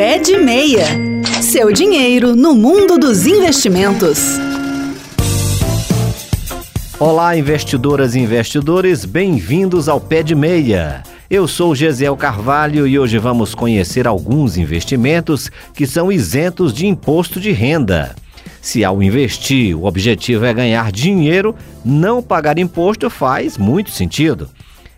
Pé de Meia. Seu dinheiro no mundo dos investimentos. Olá, investidoras e investidores, bem-vindos ao Pé de Meia. Eu sou Gesiel Carvalho e hoje vamos conhecer alguns investimentos que são isentos de imposto de renda. Se ao investir o objetivo é ganhar dinheiro, não pagar imposto faz muito sentido.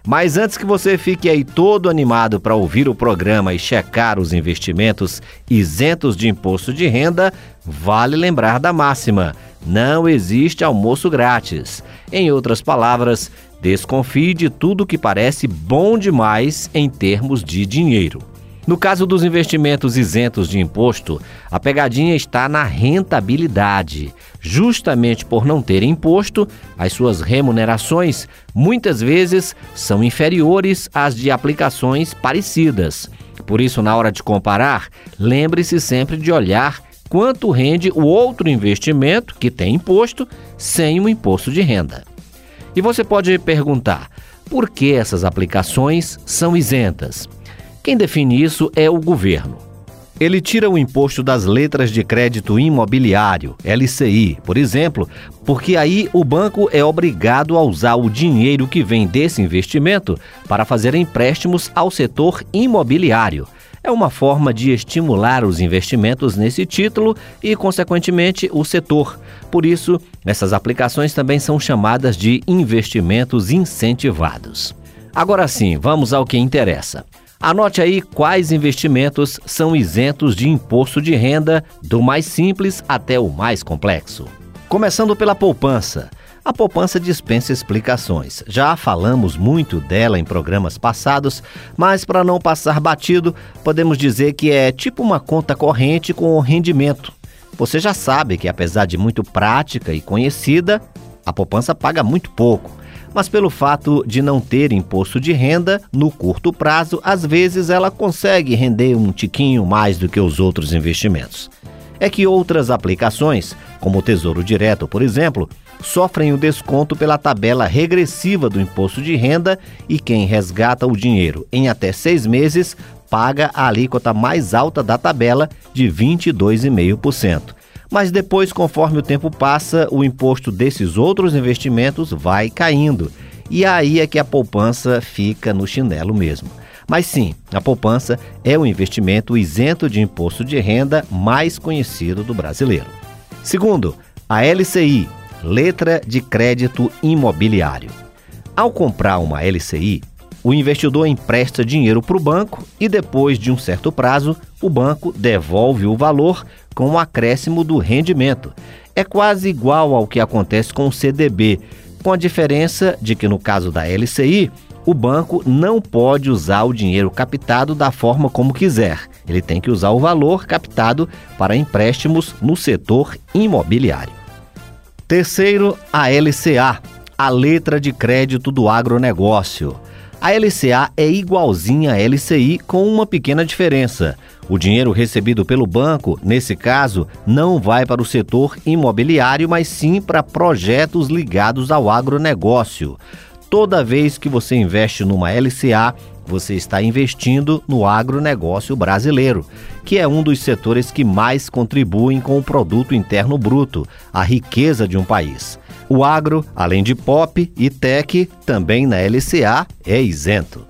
Mas antes que você fique aí todo animado para ouvir o programa e checar os investimentos isentos de imposto de renda, vale lembrar da máxima: não existe almoço grátis. Em outras palavras, desconfie de tudo que parece bom demais em termos de dinheiro. No caso dos investimentos isentos de imposto, a pegadinha está na rentabilidade. Justamente por não ter imposto, as suas remunerações muitas vezes são inferiores às de aplicações parecidas. Por isso, na hora de comparar, lembre-se sempre de olhar quanto rende o outro investimento que tem imposto sem o imposto de renda. E você pode perguntar: por que essas aplicações são isentas? Quem define isso é o governo. Ele tira o imposto das letras de crédito imobiliário, LCI, por exemplo, porque aí o banco é obrigado a usar o dinheiro que vem desse investimento para fazer empréstimos ao setor imobiliário. É uma forma de estimular os investimentos nesse título e, consequentemente, o setor. Por isso, essas aplicações também são chamadas de investimentos incentivados. Agora sim, vamos ao que interessa. Anote aí quais investimentos são isentos de imposto de renda, do mais simples até o mais complexo. Começando pela poupança. A poupança dispensa explicações. Já falamos muito dela em programas passados, mas para não passar batido, podemos dizer que é tipo uma conta corrente com rendimento. Você já sabe que, apesar de muito prática e conhecida, a poupança paga muito pouco mas pelo fato de não ter imposto de renda, no curto prazo, às vezes ela consegue render um tiquinho mais do que os outros investimentos. É que outras aplicações, como o Tesouro Direto, por exemplo, sofrem o desconto pela tabela regressiva do imposto de renda e quem resgata o dinheiro em até seis meses paga a alíquota mais alta da tabela de 22,5% mas depois, conforme o tempo passa, o imposto desses outros investimentos vai caindo. E aí é que a poupança fica no chinelo mesmo. Mas sim, a poupança é o investimento isento de imposto de renda mais conhecido do brasileiro. Segundo, a LCI, Letra de Crédito Imobiliário. Ao comprar uma LCI, o investidor empresta dinheiro para o banco e, depois de um certo prazo, o banco devolve o valor com o acréscimo do rendimento. É quase igual ao que acontece com o CDB, com a diferença de que, no caso da LCI, o banco não pode usar o dinheiro captado da forma como quiser. Ele tem que usar o valor captado para empréstimos no setor imobiliário. Terceiro, a LCA, a letra de crédito do agronegócio. A LCA é igualzinha à LCI com uma pequena diferença. O dinheiro recebido pelo banco, nesse caso, não vai para o setor imobiliário, mas sim para projetos ligados ao agronegócio. Toda vez que você investe numa LCA, você está investindo no agronegócio brasileiro, que é um dos setores que mais contribuem com o produto interno bruto, a riqueza de um país. O agro, além de pop e tech, também na LCA é isento.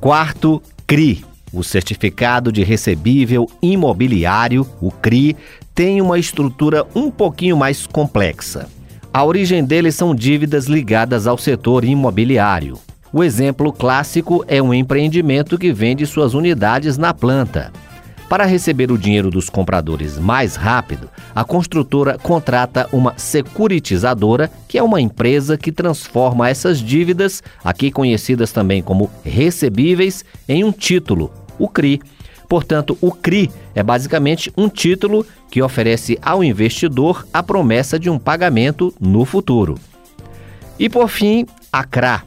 Quarto, CRI. O Certificado de Recebível Imobiliário, o CRI, tem uma estrutura um pouquinho mais complexa. A origem dele são dívidas ligadas ao setor imobiliário. O exemplo clássico é um empreendimento que vende suas unidades na planta. Para receber o dinheiro dos compradores mais rápido, a construtora contrata uma securitizadora, que é uma empresa que transforma essas dívidas, aqui conhecidas também como recebíveis, em um título, o CRI. Portanto, o CRI é basicamente um título que oferece ao investidor a promessa de um pagamento no futuro. E por fim, a CRA.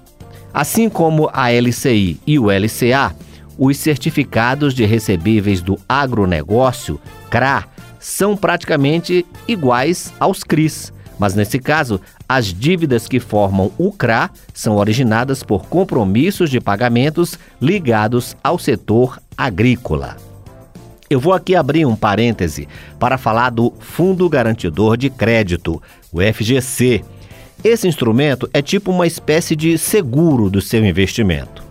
Assim como a LCI e o LCA, os certificados de recebíveis do agronegócio, CRA, são praticamente iguais aos CRIs, mas nesse caso, as dívidas que formam o CRA são originadas por compromissos de pagamentos ligados ao setor agrícola. Eu vou aqui abrir um parêntese para falar do Fundo Garantidor de Crédito, o FGC. Esse instrumento é tipo uma espécie de seguro do seu investimento.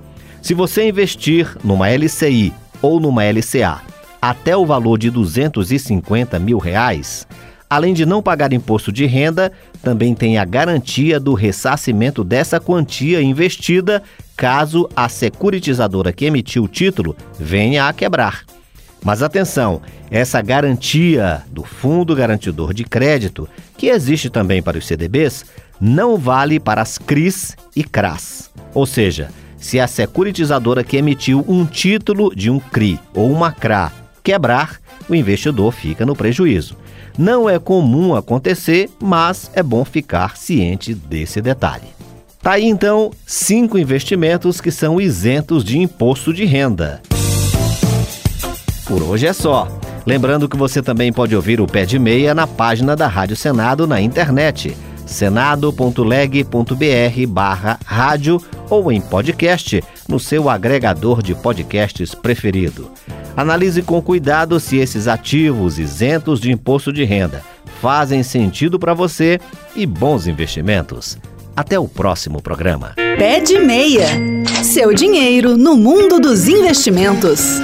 Se você investir numa LCI ou numa LCA até o valor de 250 mil reais, além de não pagar imposto de renda, também tem a garantia do ressarcimento dessa quantia investida caso a securitizadora que emitiu o título venha a quebrar. Mas atenção, essa garantia do Fundo Garantidor de Crédito, que existe também para os CDBs, não vale para as CRIs e CRAS. Ou seja, se a securitizadora que emitiu um título de um CRI ou uma CRA quebrar, o investidor fica no prejuízo. Não é comum acontecer, mas é bom ficar ciente desse detalhe. Tá aí então cinco investimentos que são isentos de imposto de renda. Por hoje é só. Lembrando que você também pode ouvir o Pé de Meia na página da Rádio Senado na internet senado.leg.br barra rádio ou em podcast no seu agregador de podcasts preferido. Analise com cuidado se esses ativos isentos de imposto de renda fazem sentido para você e bons investimentos. Até o próximo programa. Pé de Meia. Seu dinheiro no mundo dos investimentos.